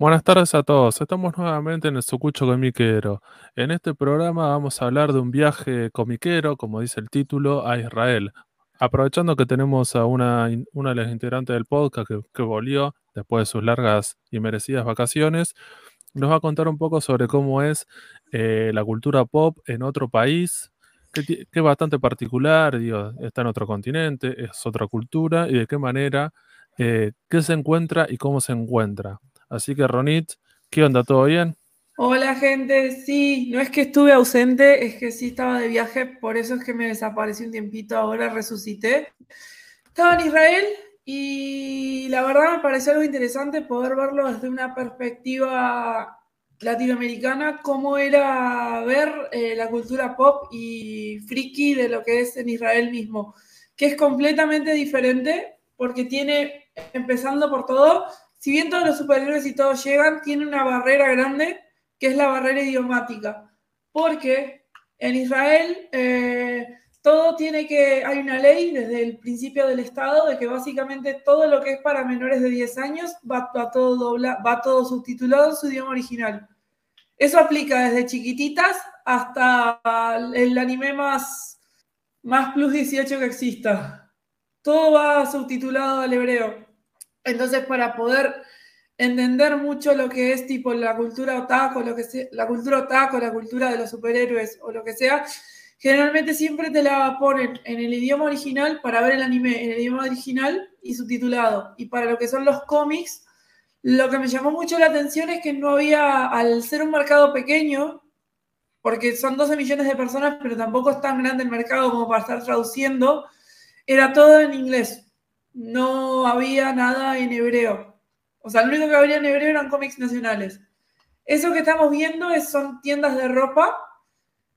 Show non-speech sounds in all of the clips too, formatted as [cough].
Buenas tardes a todos. Estamos nuevamente en el Sucucho Comiquero. En este programa vamos a hablar de un viaje comiquero, como dice el título, a Israel. Aprovechando que tenemos a una, de las integrantes del podcast que, volvió después de sus largas y merecidas vacaciones, nos va a contar un poco sobre cómo es eh, la cultura pop en otro país, que, es bastante particular, digo, está en otro continente, es otra cultura, y de qué manera, eh, qué se encuentra y cómo se encuentra. Así que Ronit, ¿qué onda? ¿Todo bien? Hola gente, sí, no es que estuve ausente, es que sí estaba de viaje, por eso es que me desaparecí un tiempito, ahora resucité. Estaba en Israel y la verdad me pareció algo interesante poder verlo desde una perspectiva latinoamericana, cómo era ver eh, la cultura pop y friki de lo que es en Israel mismo, que es completamente diferente porque tiene, empezando por todo, si bien todos los superhéroes y todos llegan, tiene una barrera grande, que es la barrera idiomática. Porque en Israel eh, todo tiene que, hay una ley desde el principio del Estado de que básicamente todo lo que es para menores de 10 años va, todo, dobla, va todo subtitulado en su idioma original. Eso aplica desde chiquititas hasta el anime más, más plus 18 que exista. Todo va subtitulado al hebreo. Entonces, para poder entender mucho lo que es tipo la cultura otaku, lo que sea, la cultura otaku, la cultura de los superhéroes o lo que sea, generalmente siempre te la ponen en el idioma original para ver el anime en el idioma original y subtitulado. Y para lo que son los cómics, lo que me llamó mucho la atención es que no había, al ser un mercado pequeño, porque son 12 millones de personas, pero tampoco es tan grande el mercado como para estar traduciendo, era todo en inglés no había nada en hebreo. O sea, lo único que había en hebreo eran cómics nacionales. Eso que estamos viendo es, son tiendas de ropa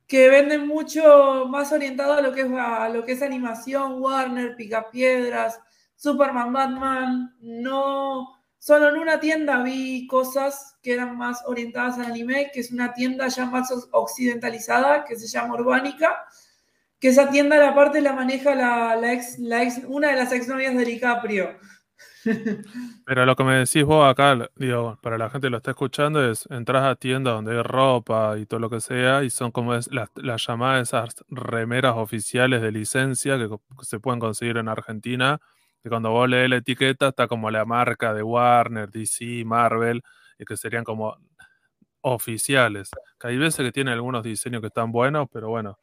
que venden mucho más orientado a lo que es, a lo que es animación, Warner, Picapiedras, Superman, Batman. No, solo en una tienda vi cosas que eran más orientadas al anime, que es una tienda ya más occidentalizada, que se llama Urbánica que esa tienda la parte la maneja la, ex, la ex, una de las exnovias de DiCaprio. [laughs] Pero lo que me decís vos acá, digo, para la gente que lo está escuchando, es entras a tiendas donde hay ropa y todo lo que sea, y son como es, las, llamadas esas remeras oficiales de licencia que, se pueden conseguir en Argentina, que cuando vos lees la etiqueta está como la marca de Warner, DC, Marvel, y que serían como oficiales. Que hay veces que tienen algunos diseños que están buenos, pero bueno,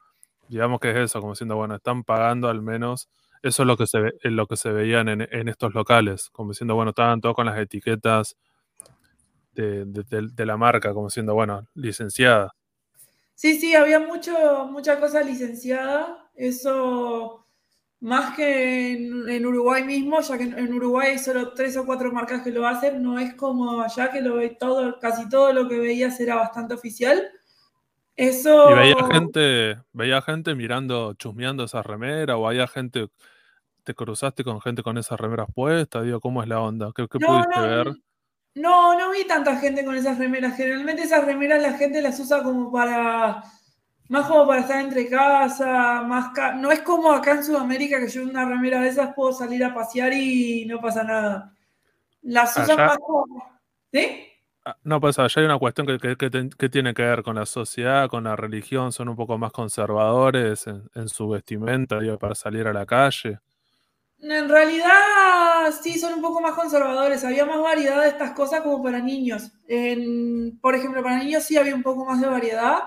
Digamos que es eso, como diciendo, bueno, están pagando al menos, eso es lo que se, ve, lo que se veían en, estos locales, como diciendo, bueno, estaban todos con las etiquetas de, la marca, como diciendo, bueno, licenciada. Sí, sí, había mucho, mucha cosa licenciada, eso más que en, Uruguay mismo, ya que en, Uruguay hay solo tres o cuatro marcas que lo hacen, no es como allá que lo ve todo, casi todo lo que veías era bastante oficial. Eso. Y veía gente, veía gente mirando, chusmeando esa remera, o había gente, te cruzaste con gente con esas remeras puestas, digo, ¿cómo es la onda? ¿Qué, pudiste ver? No, no vi tanta gente con esas remeras. Generalmente esas remeras la gente las usa como para. Más como para estar entre casa, más no es como acá en Sudamérica que yo una remera de esas puedo salir a pasear y no pasa nada. Las usan más como. ¿Sí? Ah, no, pues allá hay una cuestión que, tiene que ver con la sociedad, con la religión, son un poco más conservadores en, su vestimenta para salir a la calle. En realidad sí son un poco más conservadores, había más variedad de estas cosas como para niños. por ejemplo, para niños sí había un poco más de variedad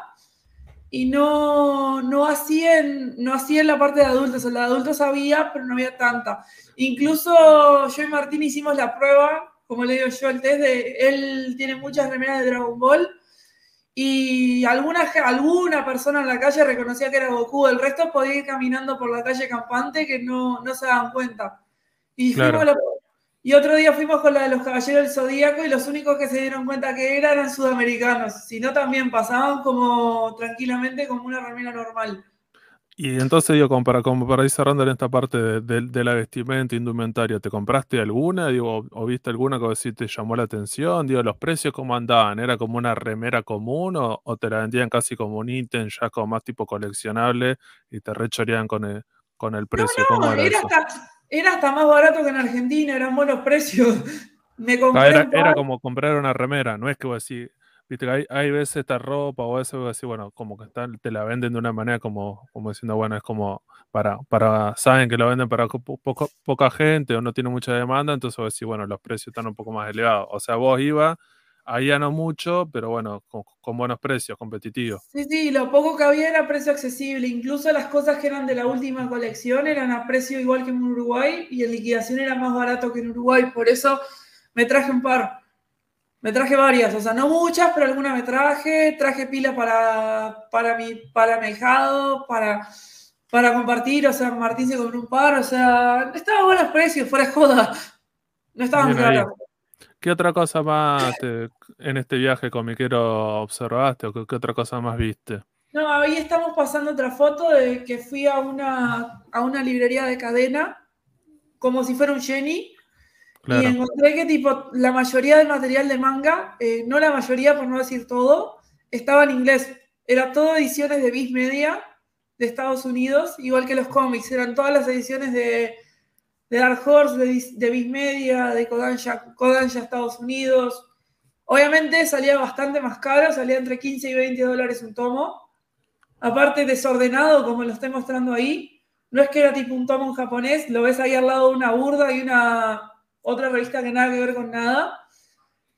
y no, no, así en, no así en la parte de adultos, en la de adultos había, pero no había tanta. Incluso yo y Martín hicimos la prueba como le digo yo, el test de él tiene muchas remeras de Dragon Ball y alguna, alguna persona en la calle reconocía que era Goku, el resto podía ir caminando por la calle campante que no, se daban cuenta. Y, y otro día fuimos con la de los Caballeros del Zodíaco y los únicos que se dieron cuenta que eran eran sudamericanos, si no también pasaban como tranquilamente como una remera normal. Y entonces, digo, como para, como para ir cerrando en esta parte de, la vestimenta, indumentaria, ¿te compraste alguna? Digo, o, viste alguna que sí te llamó la atención? Digo, ¿los precios cómo andaban? ¿Era como una remera común o, te la vendían casi como un ítem ya como más tipo coleccionable y te rechoreaban con el, con el precio? No, no, era, Hasta, era hasta más barato que en Argentina, eran buenos precios. [laughs] Me compré era, como comprar una remera, no es que vos decís, hay, hay veces esta ropa o eso, así, bueno, como que están, te la venden de una manera como, como diciendo, bueno, es como para, para, saben que lo venden para poca gente o no tiene mucha demanda, entonces decís, bueno, los precios están un poco más elevados. O sea, vos ibas, ya no mucho, pero bueno, con, con buenos precios, competitivos. Sí, sí, lo poco que había era precio accesible. Incluso las cosas que eran de la última colección eran a precio igual que en Uruguay y en liquidación era más barato que en Uruguay. Por eso me traje un par. Me traje varias, o sea, no muchas, pero algunas me traje. Traje pila para, para, mi, para mi ahijado, para, para compartir. O sea, Martín se compró un par. O sea, estaban buenos precios, fuera de joda. No estaban caros. ¿Qué otra cosa más te- en este viaje comiquero observaste o qué, qué otra cosa más viste? No, ahí estamos pasando otra foto de que fui a una, a una librería de cadena, como si fuera un Jenny, y encontré que tipo la mayoría del material de manga, eh, no la mayoría por no decir todo, estaba en inglés. Era todo ediciones de Viz Media de Estados Unidos, igual que los cómics, eran todas las ediciones de, de Dark Horse, de, de Viz Media, de Kodansha, Kodansha Estados Unidos. Obviamente salía bastante más caro, salía entre 15 y 20 dólares un tomo. Aparte desordenado, como lo estoy mostrando ahí, no es que era tipo un tomo en japonés, lo ves ahí al lado de una burda y una otra revista que nada que ver con nada,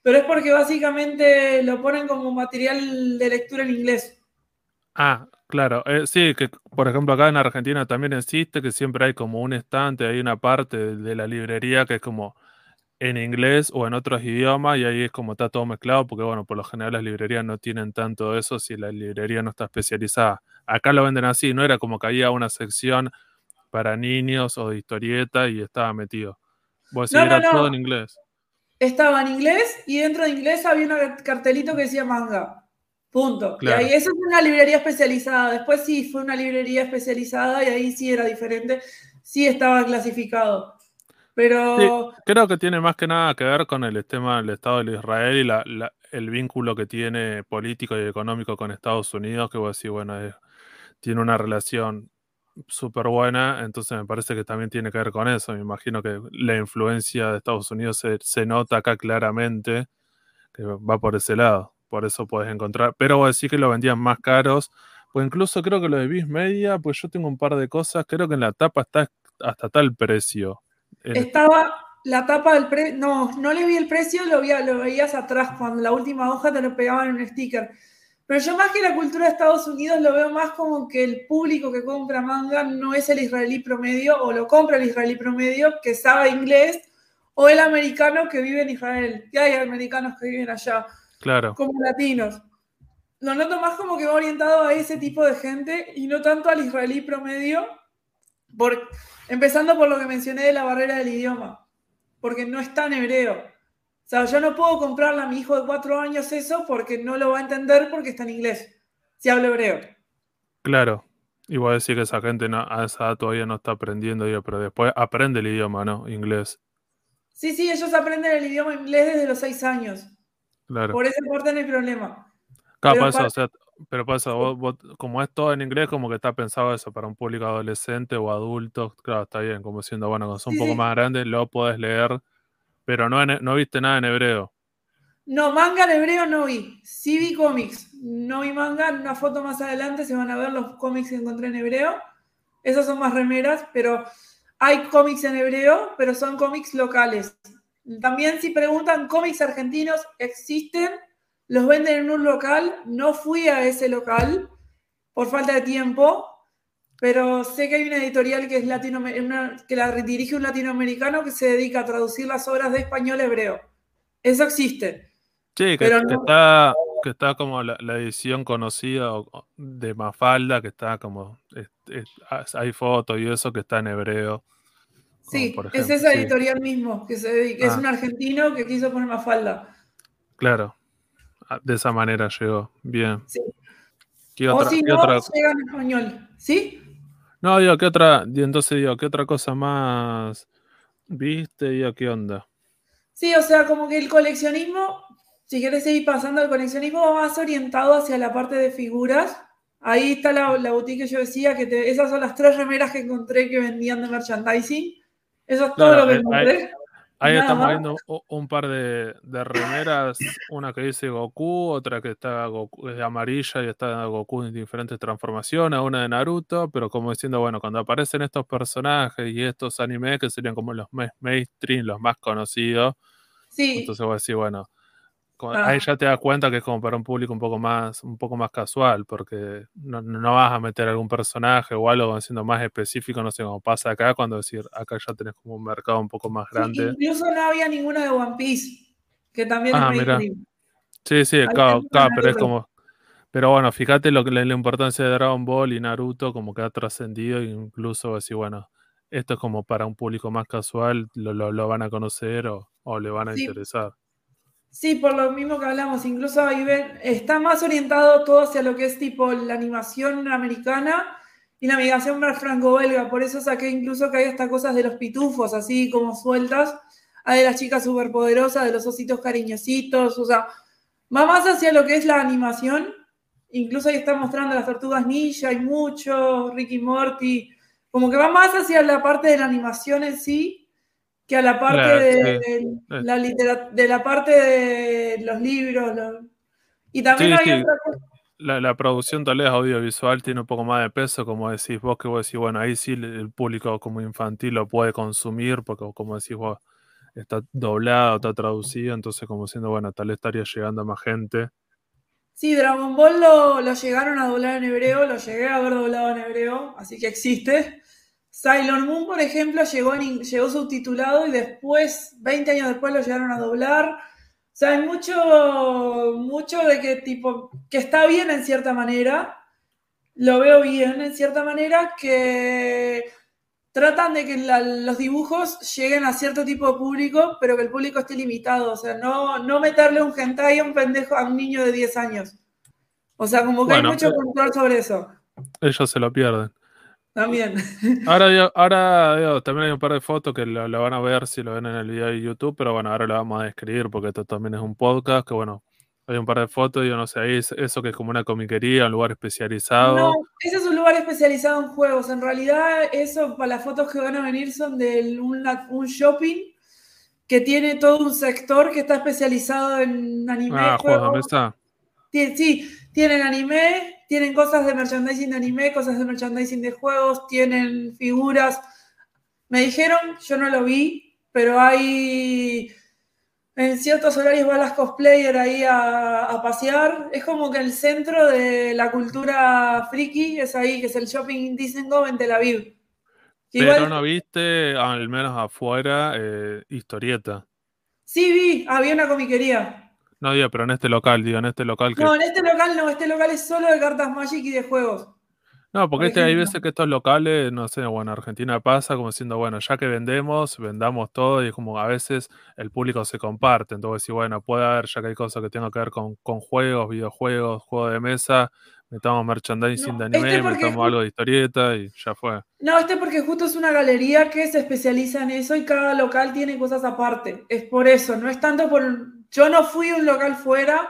pero es porque básicamente lo ponen como material de lectura en inglés. Ah, claro. eh, sí, que por ejemplo acá en Argentina también existe que siempre hay como un estante, hay una parte de, la librería que es como en inglés o en otros idiomas y ahí es como está todo mezclado porque bueno, por lo general las librerías no tienen tanto eso si la librería no está especializada. Acá lo venden así, no era como que había una sección para niños o de historieta y estaba metido. Vos decís, No, no, era todo no. en inglés. Estaba en inglés y dentro de inglés había un cartelito que decía manga. Punto. Claro. Y ahí eso fue una librería especializada. Después sí fue una librería especializada y ahí sí era diferente. Sí estaba clasificado. Pero Creo que tiene más que nada que ver con el tema del Estado de Israel y la- la- el vínculo que tiene político y económico con Estados Unidos, que vos decís, bueno, es- tiene una relación súper buena, entonces me parece que también tiene que ver con eso. Me imagino que la influencia de Estados Unidos se, se nota acá claramente, que va por ese lado. Por eso puedes encontrar, pero vos decís que lo vendían más caros, pues incluso creo que lo de Viz Media, pues yo tengo un par de cosas, creo que en la tapa está hasta tal precio. Estaba la tapa del precio. No, no le vi el precio, lo, vi, lo veías atrás cuando la última hoja te lo pegaban en un sticker. Pero yo más que la cultura de Estados Unidos lo veo más como que el público que compra manga no es el israelí promedio o lo compra el israelí promedio que sabe inglés o el americano que vive en Israel. Que hay americanos que viven allá, claro. como latinos. Lo noto más como que va orientado a ese tipo de gente y no tanto al israelí promedio, por, empezando por lo que mencioné de la barrera del idioma, porque no está en hebreo. Sea, yo no puedo comprarle a mi hijo de cuatro años eso porque no lo va a entender porque está en inglés, si hablo hebreo. Claro. Y vos decís que esa gente no- a esa edad todavía no está aprendiendo, pero después aprende el idioma, ¿no? Inglés. Sí, sí, ellos aprenden el idioma inglés desde los seis años. Claro. Por parte no hay problema. Claro, pero eso, para- o sea, pero eso, vos- vos- como es todo en inglés, como que está pensado eso para un público adolescente o adulto, claro, está bien, como siendo, bueno, cuando son Sí, un poco sí. más grandes, lo podés leer, pero no, no viste nada en hebreo. No, manga en hebreo no vi. Sí vi cómics. No vi manga. En una foto más adelante se van a ver los cómics que encontré en hebreo. Esas son más remeras, pero hay cómics en hebreo, pero son cómics locales. También si preguntan, cómics argentinos existen, los venden en un local. No fui a ese local por falta de tiempo, pero sé que hay una editorial que es latino, que la dirige un latinoamericano que se dedica a traducir las obras de español a hebreo. Eso existe. Sí, que, Pero que no- está, que está como la, la edición conocida o- o de Mafalda, que está como, es- es- hay fotos y eso que está en hebreo. Sí, es esa sí. editorial mismo, que se dedica, es Ah. un argentino que quiso poner más falda. Claro, Ah, de esa manera llegó. Bien. Sí. ¿Qué O otra, si qué no, otra- llega en español. ¿Sí? No, digo, ¿qué otra? Entonces digo, ¿qué otra cosa más viste? Digo, ¿qué onda? Sí, o sea, como que el coleccionismo, si querés seguir pasando, el coleccionismo va más orientado hacia la parte de figuras. Ahí está la, la boutique que yo decía, que te- esas son las tres remeras que encontré que vendían de merchandising. Eso es todo Claro, lo que eh, encontré. Ahí Nada estamos viendo un par de, de remeras, una que dice Goku, otra que está Goku, es amarilla y está Goku en diferentes transformaciones, una de Naruto, pero como diciendo, bueno, cuando aparecen estos personajes y estos animes que serían como los más mainstream, los más conocidos, Sí, entonces voy a decir, bueno, Ah. ahí ya te das cuenta que es como para un público un poco más, un poco más casual, porque no, no vas a meter algún personaje o algo siendo más específico, no sé cómo pasa acá, cuando decir, acá ya tenés como un mercado un poco más sí, grande. incluso no había ninguna de One Piece, que también Ah, es mira. Sí, sí, Ahí claro, tenés claro, a pero es como. Pero bueno, fíjate lo que la, la importancia de Dragon Ball y Naruto, como que ha trascendido, incluso así, bueno, esto es como para un público más casual, lo, lo, lo van a conocer o, o le van a Sí. interesar. Sí, por lo mismo que hablamos, incluso ahí ven, está más orientado todo hacia lo que es tipo la animación americana y la más franco-belga, por eso saqué incluso que hay hasta cosas de los pitufos, así como sueltas, hay de las chicas superpoderosas, de los ositos cariñositos, o sea, va más hacia lo que es la animación, incluso ahí está mostrando las tortugas ninja, hay mucho, Ricky Morty, como que va más hacia la parte de la animación en sí que a la parte de, sí. de la litera- de la parte de los libros. Y también Sí, hay sí. otra cosa. La, la producción tal vez audiovisual tiene un poco más de peso, como decís vos, que vos decís, bueno, ahí sí el público como infantil lo puede consumir, porque como decís vos, está doblado, está traducido, entonces como siendo, bueno, tal vez estaría llegando a más gente. Sí, Dragon Ball lo, lo llegaron a doblar en hebreo, lo llegué a ver doblado en hebreo, así que existe. Sailor Moon, por ejemplo, llegó, en llegó subtitulado y después, 20 años después, lo llegaron a doblar. O sea, hay mucho, mucho de que tipo, que está bien en cierta manera, lo veo bien en cierta manera, que tratan de que la- los dibujos lleguen a cierto tipo de público, pero que el público esté limitado. O sea, no, no meterle un hentai a un pendejo, a un niño de 10 años. O sea, como que Bueno, hay mucho eh. control sobre eso. Ellos se lo pierden. También. Ahora, ahora digo, también hay un par de fotos que lo, lo van a ver si lo ven en el video de YouTube, pero bueno, ahora lo vamos a describir porque esto también es un podcast, que bueno, hay un par de fotos, yo no sé, ahí es eso que es como una comiquería, un lugar especializado. No, ese es un lugar especializado en juegos. En realidad, eso para las fotos que van a venir son de un, un shopping que tiene todo un sector que está especializado en anime, ah, juegos de mesa. Sí, tienen anime, tienen cosas de merchandising de anime, cosas de merchandising de juegos, tienen figuras. Me dijeron, yo no lo vi, pero hay en ciertos horarios van las cosplayers ahí a, a pasear. Es como que el centro de la cultura friki es ahí, que es el shopping Dizengoff en Tel Aviv. Pero Igual, no viste, al menos afuera, eh, historieta. sí vi, había una comiquería. No digo, pero en este local, digo, en este local que. No, en este local no, este local es solo de cartas Magic y de juegos. No, porque por este, hay veces que estos locales, no sé, bueno, Argentina pasa como diciendo, bueno, ya que vendemos, vendamos todo y es como a veces el público se comparte. Entonces, sí, bueno, puede haber, ya que hay cosas que tengan que ver con, con juegos, videojuegos, juegos de mesa, metamos merchandising No, de anime, este porque metamos algo de historieta y ya fue. No, este porque justo es una galería que se especializa en eso y cada local tiene cosas aparte. Es por eso, no es tanto por... Yo no fui a un local fuera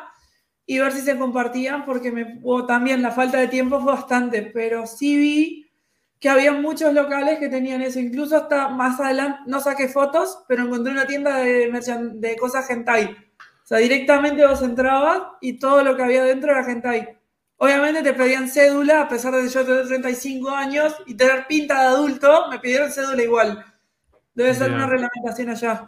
y ver si se compartían porque me... también la falta de tiempo fue bastante, pero sí vi que había muchos locales que tenían eso. Incluso hasta más adelante, no saqué fotos, pero encontré una tienda de, de cosas hentai. O sea, directamente vos entrabas y todo lo que había dentro era hentai. Obviamente te pedían cédula, a pesar de yo tener 35 años y tener pinta de adulto, me pidieron cédula igual. Debe ser Bien. una reglamentación allá.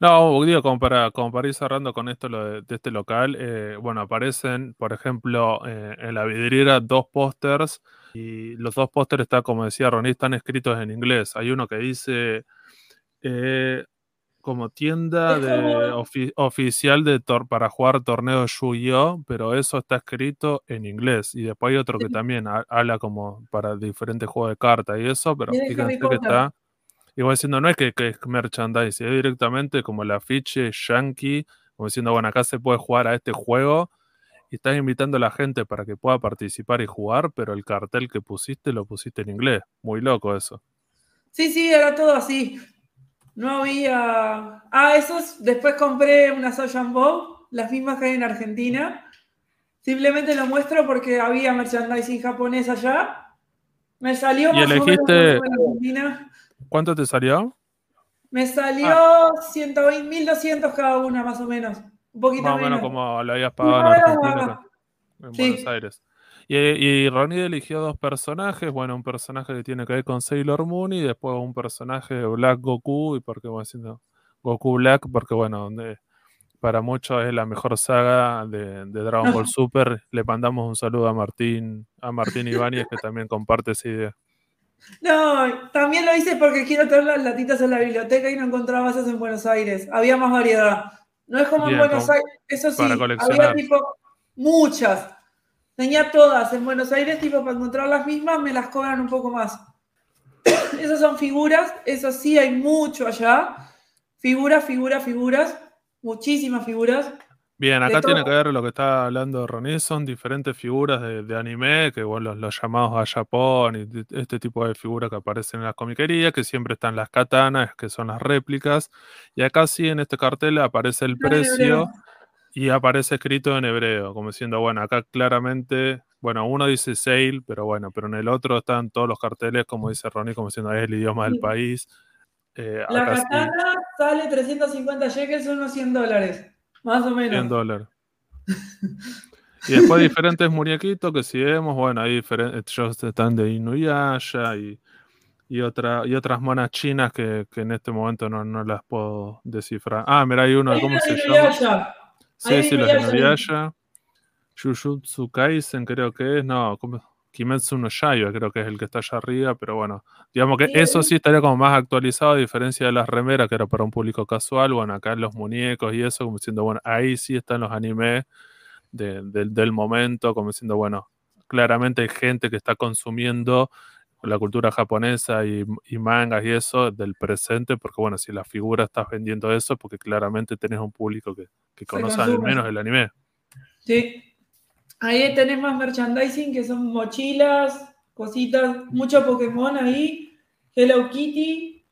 No, digo, como para, como para ir cerrando con esto lo de, de este local, eh, bueno, aparecen, por ejemplo, eh, en la vidriera dos pósters y los dos pósters están, como decía Ronnie, están escritos en inglés. Hay uno que dice eh, como tienda de ofi- oficial de tor- para jugar torneo Yu-Gi-Oh, pero eso está escrito en inglés. Y después hay otro que también ha- habla como para diferentes juegos de cartas y eso, pero fíjense que está Igual diciendo, no es que, que es merchandising, es directamente como el afiche yankee, como diciendo, bueno, acá se puede jugar a este juego y estás invitando a la gente para que pueda participar y jugar, pero el cartel que pusiste lo pusiste en inglés. Muy loco eso. Sí, sí, era todo así. No había. Ah, esos. Después compré unas Ocean Bow, las mismas que hay en Argentina. Simplemente lo muestro porque había merchandising japonés allá. Me salió ¿Y más o menos elegiste- en Argentina. ¿Cuánto te salió? Me salió 120, 1200 cada una, más o menos. Un poquito Más o menos. menos como lo habías pagado en Argentina, ah, en Sí. Buenos Aires. Y, y Ronnie eligió dos personajes, bueno, un personaje que tiene que ver con Sailor Moon y después un personaje de Black Goku, y porque bueno, haciendo Goku Black, porque bueno, de- para muchos es la mejor saga de, de Dragon Ball [laughs] Super. Le mandamos un saludo a Martín, a Martín Ibáñez, que también comparte esa idea. No, también lo hice porque quiero tener las latitas en la biblioteca y no encontraba esas en Buenos Aires. Había más variedad. No es como Bien, en Buenos Aires, eso sí, había tipo muchas. Tenía todas en Buenos Aires, tipo para encontrar las mismas me las cobran un poco más. [coughs] Esas son figuras, eso sí, hay mucho allá. Figuras, figuras, figuras, muchísimas figuras. Bien, acá tiene todo. que ver lo que está hablando Ronnie, son diferentes figuras de, de anime, que bueno, los, los llamados a Japón y de- este tipo de figuras que aparecen en las comiquerías, que siempre están las katanas, que son las réplicas, y acá sí en este cartel aparece el precio y aparece escrito en hebreo, como diciendo, bueno, acá claramente, bueno, uno dice sale, pero bueno, pero en el otro están todos los carteles, como dice Ronnie, como diciendo, es el idioma del país. Eh, La acá sí, katana sale 350 shekels, unos 100 dólares, más o 100 menos. dólares. Y después diferentes muñequitos que si vemos, bueno, hay diferentes, ellos están de Inuyasha y, y, otra, y otras monas chinas que, que en este momento no, no las puedo descifrar. Ah, mira, hay uno de Hay cómo se llama. Inuyasha. Sí, Hay sí, los de. Inuyasha. Jujutsu Kaisen creo que es, no, ¿cómo? Kimetsu no Yaiba creo que es el que está allá arriba, pero bueno, digamos que Sí, eso sí estaría como más actualizado a diferencia de las remeras que era para un público casual, bueno, acá los muñecos y eso, como diciendo, bueno, ahí sí están los animes de- del- del momento, como diciendo, bueno, claramente hay gente que está consumiendo la cultura japonesa y, y mangas y eso del presente, porque bueno, si la figura estás vendiendo eso, porque claramente tenés un público que, que conoce al menos el anime. Sí. Ahí tenés más merchandising que son mochilas, cositas, mucho Pokémon ahí, Hello Kitty.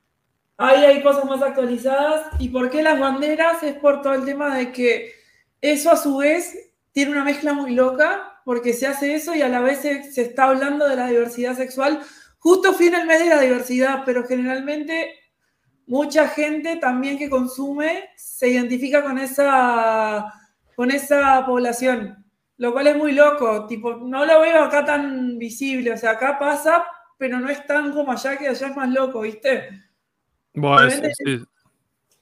Ahí hay cosas más actualizadas. ¿Y por qué las banderas? Es por todo el tema de que eso a su vez tiene una mezcla muy loca, porque se hace eso y a la vez se, está hablando de la diversidad sexual. Justo fui en el mes de la diversidad, pero generalmente mucha gente también que consume se identifica con esa, con esa población, lo cual es muy loco, tipo, no lo veo acá tan visible, o sea, acá pasa, pero no es tan como allá, que allá es más loco, ¿viste? Bueno, eso, sí.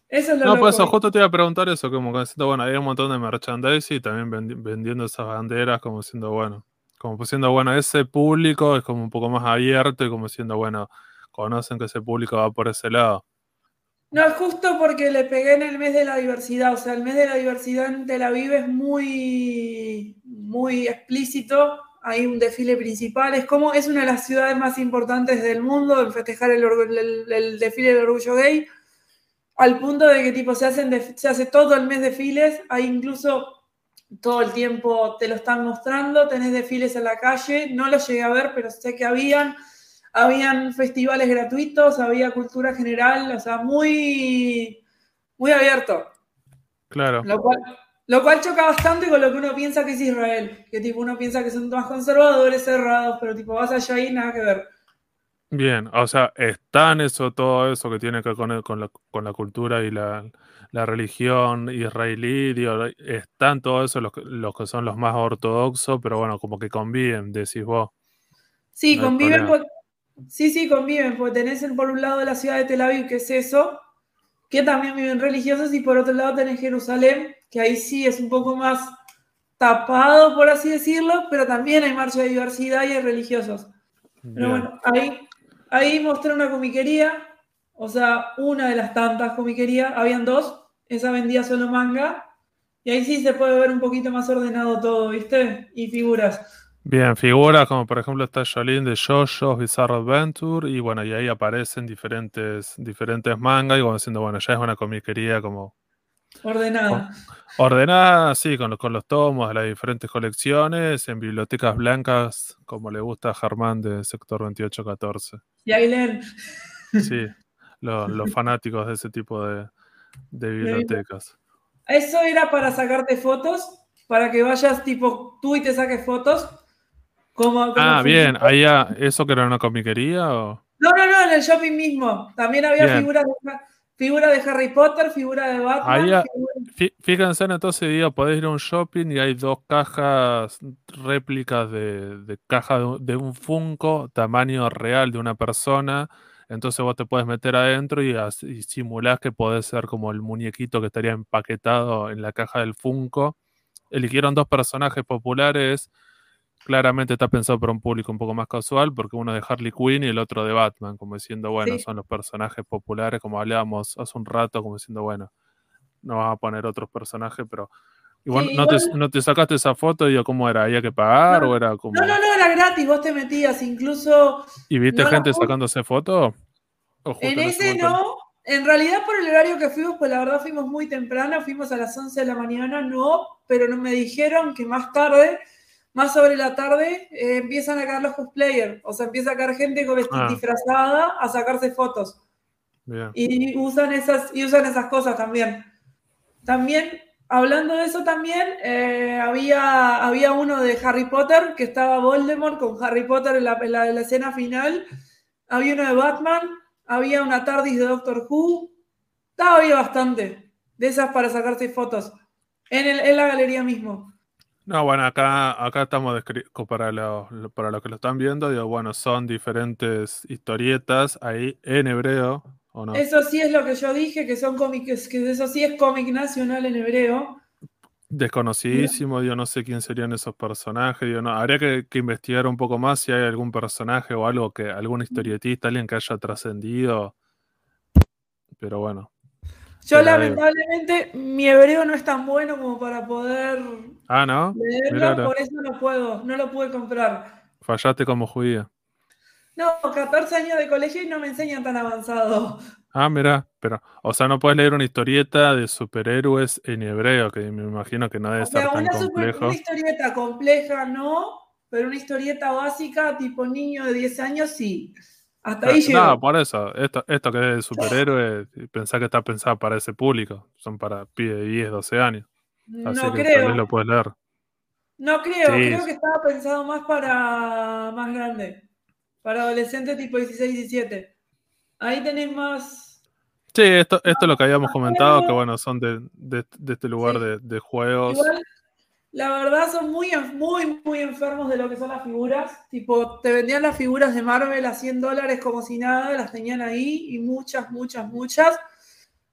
Eso es lo No, loco. pues eso, justo te iba a preguntar eso, como que bueno, hay un montón de merchandising y también vendi- vendiendo esas banderas, como siendo, bueno, como diciendo, bueno, ese público es como un poco más abierto y como siendo, bueno, conocen que ese público va por ese lado. No, es justo porque le pegué en el mes de la diversidad. O sea, el mes de la diversidad en Tel Aviv es muy, muy explícito. Hay un desfile principal. Es como es una de las ciudades más importantes del mundo en festejar el, desfile del orgullo gay. Al punto de que tipo se hacen se hace todo el mes desfiles. Hay incluso todo el tiempo te lo están mostrando. Tenés desfiles en la calle. No los llegué a ver, pero sé que habían habían festivales gratuitos, había cultura general, o sea, muy, muy abierto. Claro. Lo cual, lo cual choca bastante con lo que uno piensa que es Israel, que tipo uno piensa que son más conservadores, cerrados, pero tipo vas allá y nada que ver. Bien, o sea, está en eso, todo eso que tiene que ver con, el- con la, con la cultura y la, la religión israelí, digo, están todo eso los, que- los que son los más ortodoxos, pero bueno, como que conviven, decís vos. Sí, No conviven, por- sí, sí, conviven, porque tenés en- por un lado la ciudad de Tel Aviv, que es eso, que también viven religiosos, y por otro lado tenés Jerusalén, que ahí sí es un poco más tapado, por así decirlo, pero también hay marcha de diversidad y hay religiosos. Pero bueno, ahí, ahí mostré una comiquería, o sea, una de las tantas comiquerías, habían dos, esa vendía solo manga, y ahí sí se puede ver un poquito más ordenado todo, ¿viste? Y figuras. Bien, figuras como por ejemplo está Jolene de JoJo's Bizarre Adventure y bueno, y ahí aparecen diferentes, diferentes mangas y como diciendo, bueno, ya es una comiquería como Ordenada. ordenada, así, con, los- con los tomos de las diferentes colecciones, en bibliotecas blancas, como le gusta a Germán de Sector 2814. Y ahí leen. Sí, lo- los [laughs] fanáticos de ese tipo de, de bibliotecas. Eso era para sacarte fotos, para que vayas tipo tú y te saques fotos. Ah, bien, ahí ¿eso que era una comiquería o...? No, no, no, en el shopping mismo. También había Bien. figuras de, Figura de Harry Potter, figura de Batman. Ahí figura- Fí- Fíjense entonces, digo, podés ir a un shopping y hay dos cajas réplicas de, de caja de, un- de un Funko, tamaño real de una persona. Entonces vos te puedes meter adentro y, y simulás que podés ser como el muñequito que estaría empaquetado en la caja del Funko. Eligieron dos personajes populares. Claramente está pensado para un público un poco más casual, porque uno de Harley Quinn y el otro de Batman, como diciendo, bueno, Sí. son los personajes populares, como hablábamos hace un rato, como diciendo, bueno, no vas a poner otros personajes, pero igual, Sí, no, te, igual- no te sacaste esa foto, digo, ¿cómo era? ¿Había que pagar No, o era como... No, no, no, era gratis, vos te metías, incluso ¿Y viste no gente sacándose foto? ¿O justo en ese momento no. En realidad por el horario que fuimos, pues la verdad fuimos muy temprano, fuimos a las 11 de la mañana, no, pero no me dijeron que más tarde, más sobre la tarde, eh, empiezan a caer los cosplayers, o sea, empieza a caer gente Ah. disfrazada a sacarse fotos. Bien. y usan esas y usan esas cosas también. También, hablando de eso también, eh, había, había uno de Harry Potter que estaba Voldemort con Harry Potter en la, en la- en la escena final. Había uno de Batman, había una TARDIS de Doctor Who. Estaba había bastante de esas para sacarse fotos en, el- en la galería mismo. No, bueno, acá, acá estamos para los, lo- para los que lo están viendo, digo, bueno, son diferentes historietas ahí en hebreo, ¿o no? Eso sí es lo que yo dije, que son cómics, que eso sí es cómic nacional en hebreo. Desconocidísimo, yo no sé quién serían esos personajes, digo, no, habría que, que investigar un poco más si hay algún personaje o algo que, algún historietista, alguien que haya trascendido, pero bueno. Yo Pero, lamentablemente mi hebreo no es tan bueno como para poder Ah, ¿no? leerlo, por eso no puedo, no lo pude comprar. Fallaste como judía. No, 14 años de colegio y no me enseñan tan avanzado. Ah, mira, pero, o sea, no puedes leer una historieta de superhéroes en hebreo, que me imagino que no debe O tan una, super- complejo. una historieta compleja no, pero una historieta básica tipo niño de 10 años sí. Hasta ahí llego. No, por eso, esto, esto que es de superhéroe, pensá que está pensado para ese público, son para pibes de 10, 12 años, así no que tal creo. vez lo puedes leer. No creo, Sí. creo que estaba pensado más para más grande. Para adolescentes tipo 16, 17. Ahí tenés más. Sí, esto, esto es lo que habíamos comentado, que bueno, son de, de- de este lugar Sí. de, de juegos. Igual, la verdad, son muy, muy, muy enfermos de lo que son las figuras. Tipo, te vendían las figuras de Marvel a 100 dólares como si nada, las tenían ahí y muchas, muchas, muchas.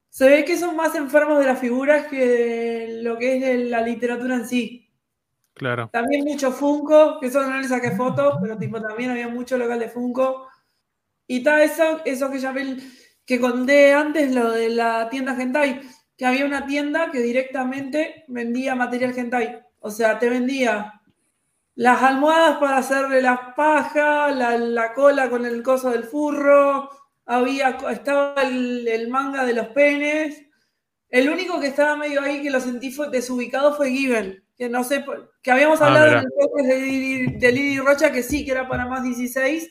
Se ve que son más enfermos de las figuras que de lo que es de la literatura en sí. Claro. También mucho Funko, que eso no le saqué fotos, pero tipo también había mucho local de Funko. Y está eso, eso que llamé, que conté antes, lo de la tienda Hentai, que había una tienda que directamente vendía material Hentai. O sea, te vendía las almohadas para hacerle las pajas, la, la cola con el coso del furro, había, estaba el, el manga de los penes. El único que estaba medio ahí que lo sentí fue desubicado fue Given, que no sé, que habíamos Ah, hablado en el podcast de Lili, Rocha que sí, que era para más 16,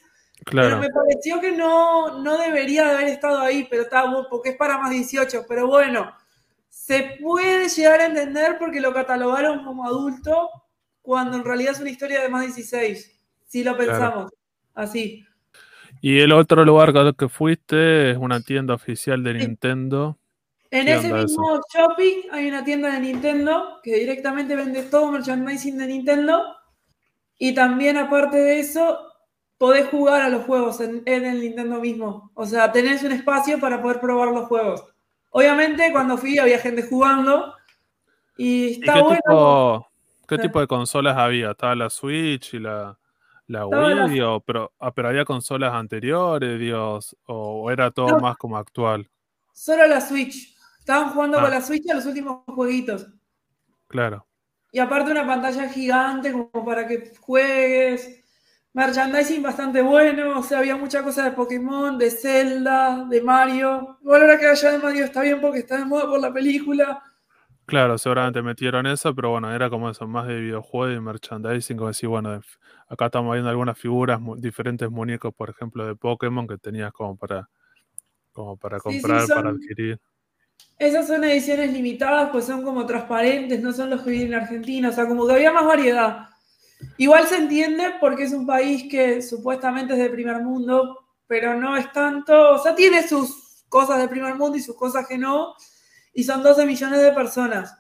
pero me pareció que no, no debería de haber estado ahí, pero estaba porque es para más 18, pero bueno, se puede llegar a entender porque lo catalogaron como adulto cuando en realidad es una historia de más 16, si lo Claro. pensamos así. Y el otro lugar que- fuiste es una tienda oficial de Nintendo. En ¿Qué ese mismo shopping hay una tienda de Nintendo que directamente vende todo merchandising de Nintendo. Y también, aparte de eso, podés jugar a los juegos en, en el Nintendo mismo. O sea, tenés un espacio para poder probar los juegos. Obviamente, cuando fui había gente jugando. Y ¿Y está qué bueno. tipo, qué Eh. tipo de consolas había? Estaba la Switch y la, la Wii, la- digo, pero, ah, pero había consolas anteriores, Dios, o, o era todo No. más como actual. Solo la Switch. Estaban jugando Ah. con la Switch a los últimos jueguitos. Claro. Y aparte una pantalla gigante como para que juegues. Merchandising bastante bueno, o sea, había mucha cosa de Pokémon, de Zelda, de Mario. Igual ahora que haya de Mario está bien porque está de moda por la película. Claro, seguramente metieron eso, pero bueno, era como eso, más de videojuego y merchandising, como decir, bueno, acá estamos viendo algunas figuras, diferentes muñecos, por ejemplo, de Pokémon que tenías como para, como para Sí, sí, comprar, para adquirir. Esas son ediciones limitadas, pues son como transparentes, no son los que vienen en Argentina, o sea, como que había más variedad. Igual se entiende porque es un país que supuestamente es de primer mundo, pero no es tanto, o sea, tiene sus cosas del primer mundo y sus cosas que no, y son 12 millones de personas.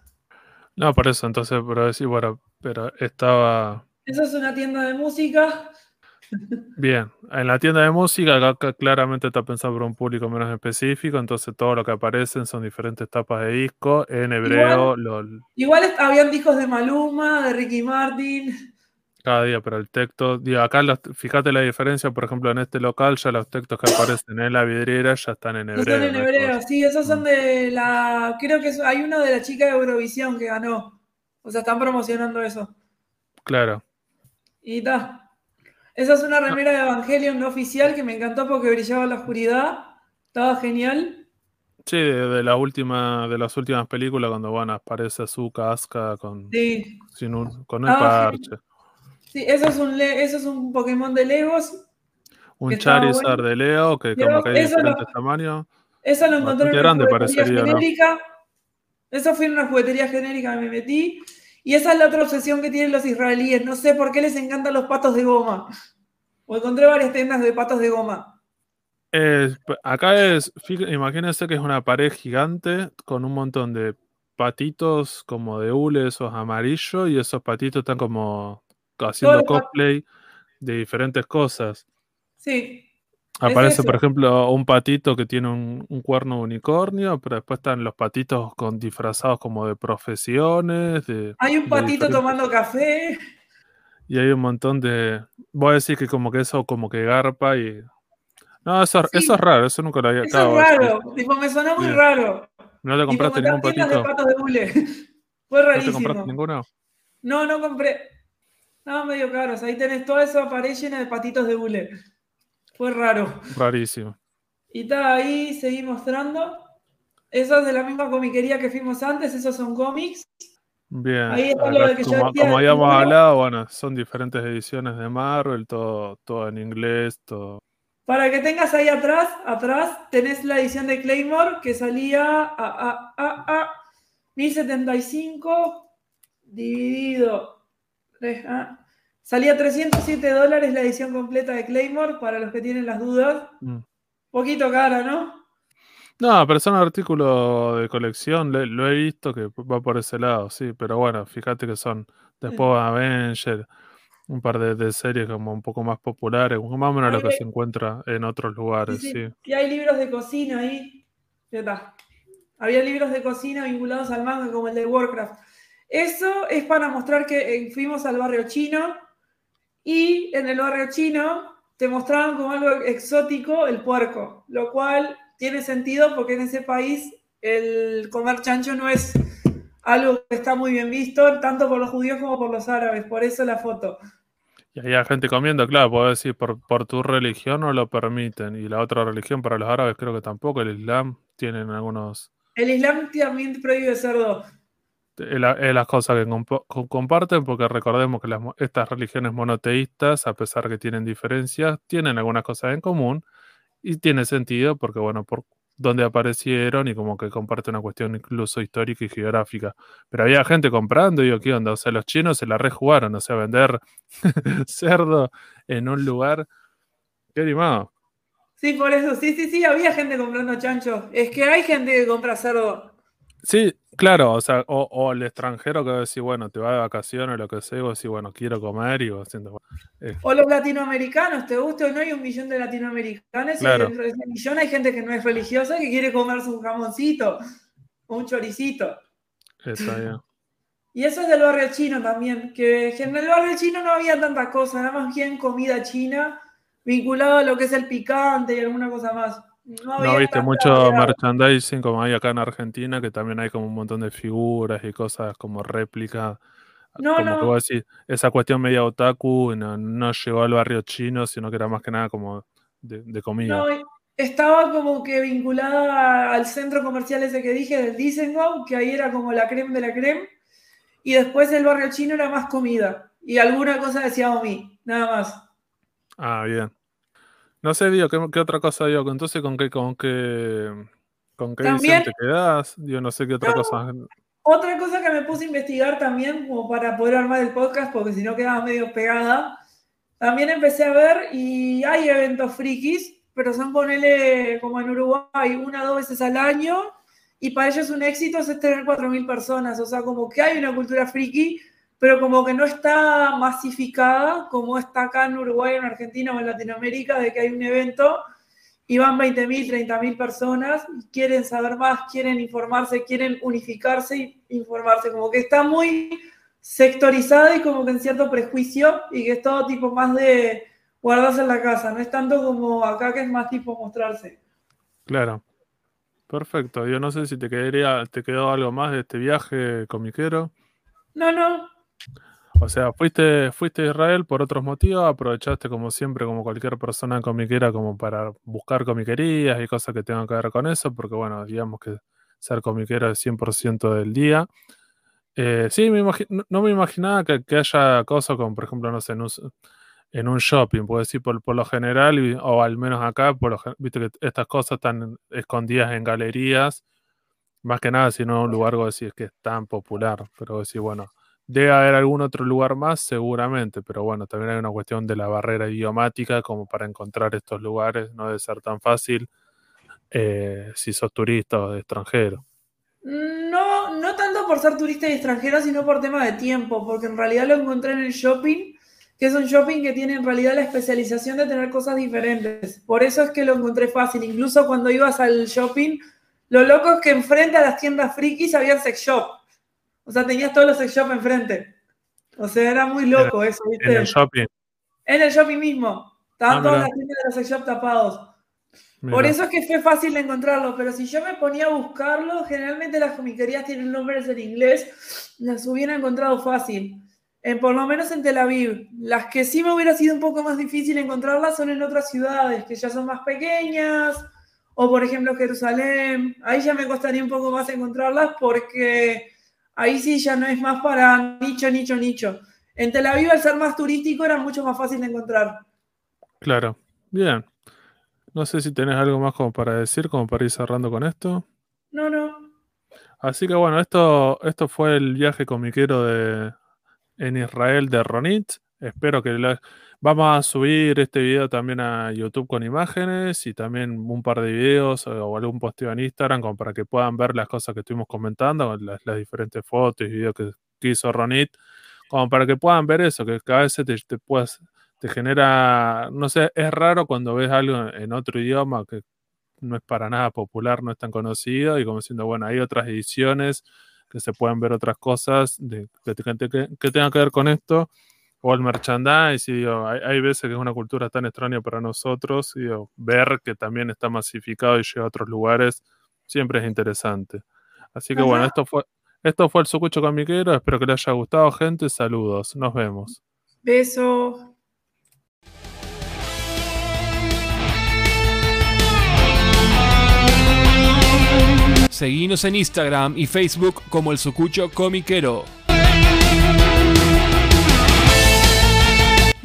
No, por eso, entonces, pero decir, bueno, pero estaba... Eso es una tienda de música. [laughs] Bien, en la tienda de música acá claramente está pensado por un público menos específico, entonces todo lo que aparecen son diferentes tapas de disco en hebreo. Igual, igual habían discos de Maluma, de Ricky Martin cada día, pero el texto, digo, acá fíjate la diferencia, por ejemplo, en este local ya los textos que aparecen en la vidriera ya están en hebreo. Están en hebreo, sí, esos son mm. de la, creo que hay uno de la chica de Eurovisión que ganó, o sea, están promocionando eso. Claro. Y está. Esa es una remera de Evangelion no oficial que me encantó porque brillaba en la oscuridad, estaba genial. Sí, de, la última, de las últimas películas cuando bueno aparece Azuka, Asuka con, sin un, con el parche. Sí, eso es un, eso es un Pokémon de Legos. Un Charizard de Leo, que como que hay diferentes tamaños. Eso lo encontré en una juguetería genérica. Eso fue en una juguetería genérica que me metí. Y esa es la otra obsesión que tienen los israelíes. No sé por qué les encantan los patos de goma. O encontré varias tiendas de patos de goma. acá es, imagínense que es una pared gigante con un montón de patitos como de hule, esos amarillos, y esos patitos están como haciendo cosplay de diferentes cosas. Sí. Aparece, por ejemplo, un patito que tiene un, cuerno unicornio, pero después están los patitos con disfrazados como de profesiones. hay un patito tomando café. Y hay un montón de. Voy a decir que como que eso como que garpa y. No, eso, eso es raro, eso nunca lo había Eso es raro, me sonó muy raro. ¿No te compraste ningún patito? De patos de [laughs] Fue rarísimo. ¿No te compraste ninguno? No, no compré. No, medio caros. Ahí tenés todo eso pared llena de patitos de bule. Fue raro. Rarísimo. Y está ahí, seguí mostrando. Eso es de la misma comiquería que fuimos antes, esos son cómics. Bien. Ahí está lo de que como, como habíamos hablado, bueno, son diferentes ediciones de Marvel, todo, todo en inglés, todo. Para que tengas ahí atrás, atrás tenés la edición de Claymore que salía a, a, a, a 1075 dividido Ah. Salía 307 dólares la edición completa de Claymore, para los que tienen las dudas. Mm. Poquito cara, ¿no? No, pero son artículos de colección, lo he visto que va por ese lado, sí, pero bueno, fíjate que son después Avenger, un par de, series como un poco más populares, más o menos lo que se encuentra en otros lugares, sí, Y hay libros de cocina ahí, Había libros de cocina vinculados al manga como el de Warcraft. Eso es para mostrar que eh, fuimos al barrio chino y en el barrio chino te mostraban como algo exótico el puerco, lo cual tiene sentido porque en ese país el comer chancho no es algo que está muy bien visto, tanto por los judíos como por los árabes, por eso la foto. Y hay gente comiendo, claro, puedo decir, por, por tu religión no lo permiten, y la otra religión para los árabes creo que tampoco, el Islam tienen algunos... El Islam también prohíbe cerdo, es, las cosas que comparten, porque recordemos que estas religiones monoteístas, a pesar que tienen diferencias, tienen algunas cosas en común y tiene sentido porque, bueno, por dónde aparecieron y como que comparte una cuestión incluso histórica y geográfica. Pero había gente comprando y yo, ¿qué onda? O sea, los chinos se la rejugaron, o sea, vender [laughs] cerdo en un lugar. Qué animado. Sí, por eso, sí, sí, sí, había gente comprando chancho. Es que hay gente que compra cerdo Sí, claro, o sea, o, el extranjero que va a decir, bueno, te va de vacaciones o lo que sea, y vos decís, bueno, quiero comer y vos siento, eh. O los latinoamericanos, ¿te gusta o no? Hay un millón de latinoamericanos y dentro de ese millón hay gente que no es religiosa que quiere comerse un jamoncito o un choricito. Está bien. Y eso es del barrio chino también, que en el barrio chino no había tanta cosa, nada más bien comida china vinculada a lo que es el picante y alguna cosa más. No, viste mucho merchandising como hay acá en Argentina, que también hay como un montón de figuras y cosas como réplica. No, como no. que voy a decir, esa cuestión media otaku no, llegó al barrio chino, sino que era más que nada como de, comida. No, estaba como que vinculada al centro comercial ese que dije del Dizengow, que ahí era como la creme de la creme, y después el barrio chino era más comida y alguna cosa de Xiaomi, nada más. Ah, bien. No sé, digo, ¿qué, otra cosa digo? Entonces, ¿con qué, con qué, con qué edición te quedás? Yo no sé qué otra cosa. Otra cosa que me puse a investigar también, como para poder armar el podcast, porque si no quedaba medio pegada. También empecé a ver y hay eventos frikis, pero son ponele como en Uruguay una o dos veces al año y para ellos un éxito es tener 4.000 personas, o sea, como que hay una cultura friki, pero como que no está masificada como está acá en Uruguay, en Argentina o en Latinoamérica, de que hay un evento y van 20.000, 30.000 personas y quieren saber más, quieren informarse, quieren unificarse y informarse, como que está muy sectorizada y como que en cierto prejuicio y que es todo tipo más de guardarse en la casa, no es tanto como acá que es más tipo mostrarse. Claro. Perfecto. Yo no sé si te quedaría, te quedó algo más de este viaje comiquero. No, no. O sea, fuiste, fuiste a Israel por otros motivos, aprovechaste como siempre, como cualquier persona comiquera, como para buscar comiquerías y cosas que tengan que ver con eso, porque bueno, digamos que ser comiquero es 100% del día. Eh, sí, me no, me imaginaba que, haya cosas como, por ejemplo, no sé, en un, shopping, puedo decir, por, lo general, o al menos acá, por viste que estas cosas están escondidas en galerías, más que nada, si no un lugar, decir, que es tan popular, pero decir, bueno Debe haber algún otro lugar más, seguramente, pero bueno, también hay una cuestión de la barrera idiomática como para encontrar estos lugares, no debe ser tan fácil eh, si sos turista o extranjero. No, no tanto por ser turista y extranjero, sino por tema de tiempo, porque en realidad lo encontré en el shopping, que es un shopping que tiene en realidad la especialización de tener cosas diferentes. Por eso es que lo encontré fácil. Incluso cuando ibas al shopping, lo loco es que enfrente a las tiendas frikis había sex shop. O sea, tenías todos los sex shop enfrente. O sea, era muy loco eso, ¿viste? En el shopping. En el shopping mismo. Estaban ah, todas las tiendas de los sex shop tapados. Por eso es que fue fácil encontrarlo, pero si yo me ponía a buscarlo, generalmente las comiquerías tienen nombres en inglés, las hubiera encontrado fácil. En, por lo menos en Tel Aviv. Las que sí me hubiera sido un poco más difícil encontrarlas son en otras ciudades, que ya son más pequeñas, o por ejemplo Jerusalén. Ahí ya me costaría un poco más encontrarlas porque ahí sí ya no es más para nicho, nicho, nicho. En Tel Aviv, al ser más turístico, era mucho más fácil de encontrar. Claro, bien. No sé si tenés algo más como para decir, como para ir cerrando con esto. No, no. Así que bueno, esto, esto fue el viaje comiquero de, en Israel de Ronit. Espero que la, Vamos a subir este video también a YouTube con imágenes y también un par de videos o algún posteo en Instagram como para que puedan ver las cosas que estuvimos comentando, las, diferentes fotos y videos que, hizo Ronit, como para que puedan ver eso, que cada vez te, te, te genera, no sé, es raro cuando ves algo en otro idioma que no es para nada popular, no es tan conocido y como diciendo, bueno, hay otras ediciones que se pueden ver otras cosas de, que, que, que tengan que ver con esto o el merchandise, y hay, veces que es una cultura tan extraña para nosotros, y ver que también está masificado y llega a otros lugares, siempre es interesante. Así que bueno, esto fue, esto fue el Sucucho Comiquero, espero que les haya gustado, gente, saludos, nos vemos. Beso. Seguimos en Instagram y Facebook como el Sucucho Comiquero.